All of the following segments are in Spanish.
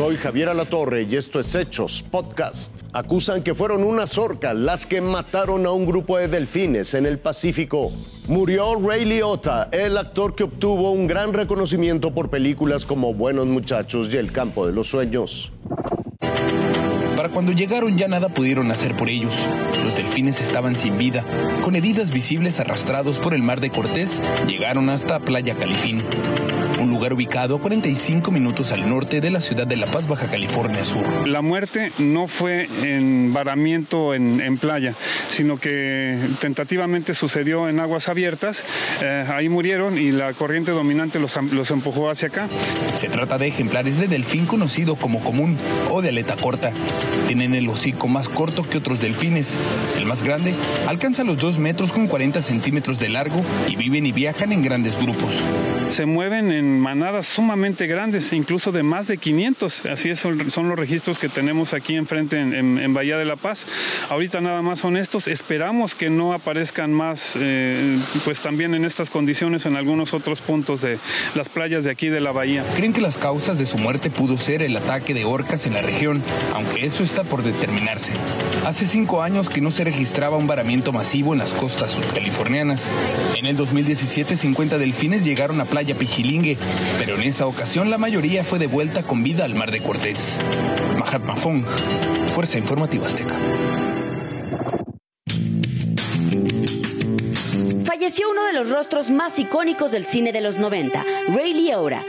Soy Javier Alatorre y esto es Hechos Podcast. Acusan que fueron unas orcas las que mataron a un grupo de delfines en el Pacífico. Murió Ray Liotta, el actor que obtuvo un gran reconocimiento por películas como Buenos Muchachos y El Campo de los Sueños. Para cuando llegaron ya nada pudieron hacer por ellos. Los delfines estaban sin vida, con heridas visibles arrastrados por el mar de Cortés, llegaron hasta Playa Califín un lugar ubicado a 45 minutos al norte de la ciudad de La Paz, Baja California Sur. La muerte no fue en varamiento en, playa, sino que tentativamente sucedió en aguas abiertas. Eh, ahí murieron y la corriente dominante los, los empujó hacia acá. Se trata de ejemplares de delfín conocido como común o de aleta corta. Tienen el hocico más corto que otros delfines. El más grande alcanza los 2 metros con 40 centímetros de largo y viven y viajan en grandes grupos. Se mueven en manadas sumamente grandes, incluso de más de 500. Así es, son los registros que tenemos aquí enfrente en, en, Bahía de la Paz. Ahorita nada más son estos. Esperamos que no aparezcan más, eh, pues también en estas condiciones en algunos otros puntos de las playas de aquí de la bahía. Creen que las causas de su muerte pudo ser el ataque de orcas en la región, aunque eso está por determinarse. Hace cinco años que no se registraba un varamiento masivo en las costas sudcalifornianas. En el 2017, 50 delfines llegaron a Playa Pijilingue, pero en esa ocasión la mayoría fue devuelta con vida al Mar de Cortés. Mahatma Fong, Fuerza Informativa Azteca. Falleció uno de los rostros más icónicos del cine de los 90, Ray Liotta.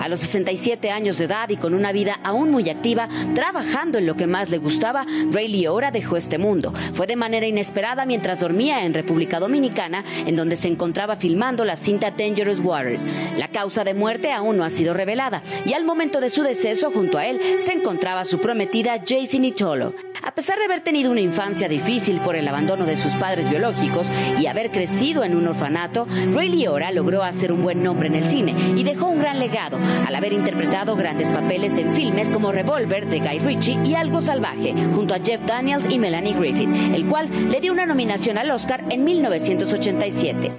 A los 67 años de edad y con una vida aún muy activa, trabajando en lo que más le gustaba, Ray Liotta dejó este mundo. Fue de manera inesperada mientras dormía en República Dominicana, en donde se encontraba filmando la cinta Dangerous Waters. La causa de muerte aún no ha sido revelada y al momento de su deceso junto a él se encontraba su prometida Jason Itolo. A pesar de haber tenido una infancia difícil por el abandono de sus padres biológicos y haber crecido en un orfanato, Ray Liotta logró hacer un buen nombre en el cine y dejó un gran legado al haber interpretado grandes papeles en filmes como Revolver de Guy Ritchie y Algo Salvaje, junto a Jeff Daniels y Melanie Griffith, el cual le dio una nominación al Oscar en 1987.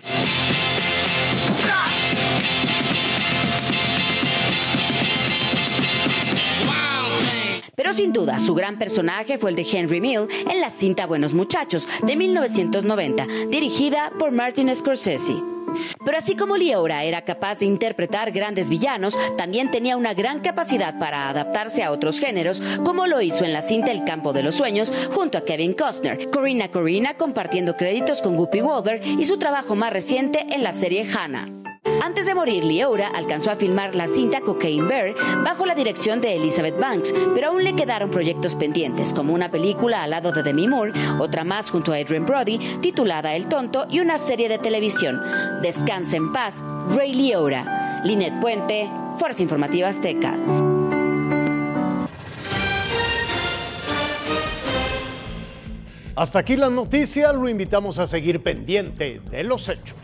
Pero sin duda, su gran personaje fue el de Henry Mill en la cinta Buenos Muchachos de 1990, dirigida por Martin Scorsese. Pero así como Liora era capaz de interpretar grandes villanos, también tenía una gran capacidad para adaptarse a otros géneros, como lo hizo en la cinta El campo de los sueños junto a Kevin Costner, Corina Corina compartiendo créditos con Whoopi Wolver y su trabajo más reciente en la serie Hannah. Antes de morir, Liora alcanzó a filmar la cinta Cocaine Bear bajo la dirección de Elizabeth Banks, pero aún le quedaron proyectos pendientes, como una película al lado de Demi Moore, otra más junto a Adrian Brody, titulada El Tonto, y una serie de televisión. Descansa en paz, Ray Liora. Linet Puente, Fuerza Informativa Azteca. Hasta aquí la noticia, lo invitamos a seguir pendiente de los hechos.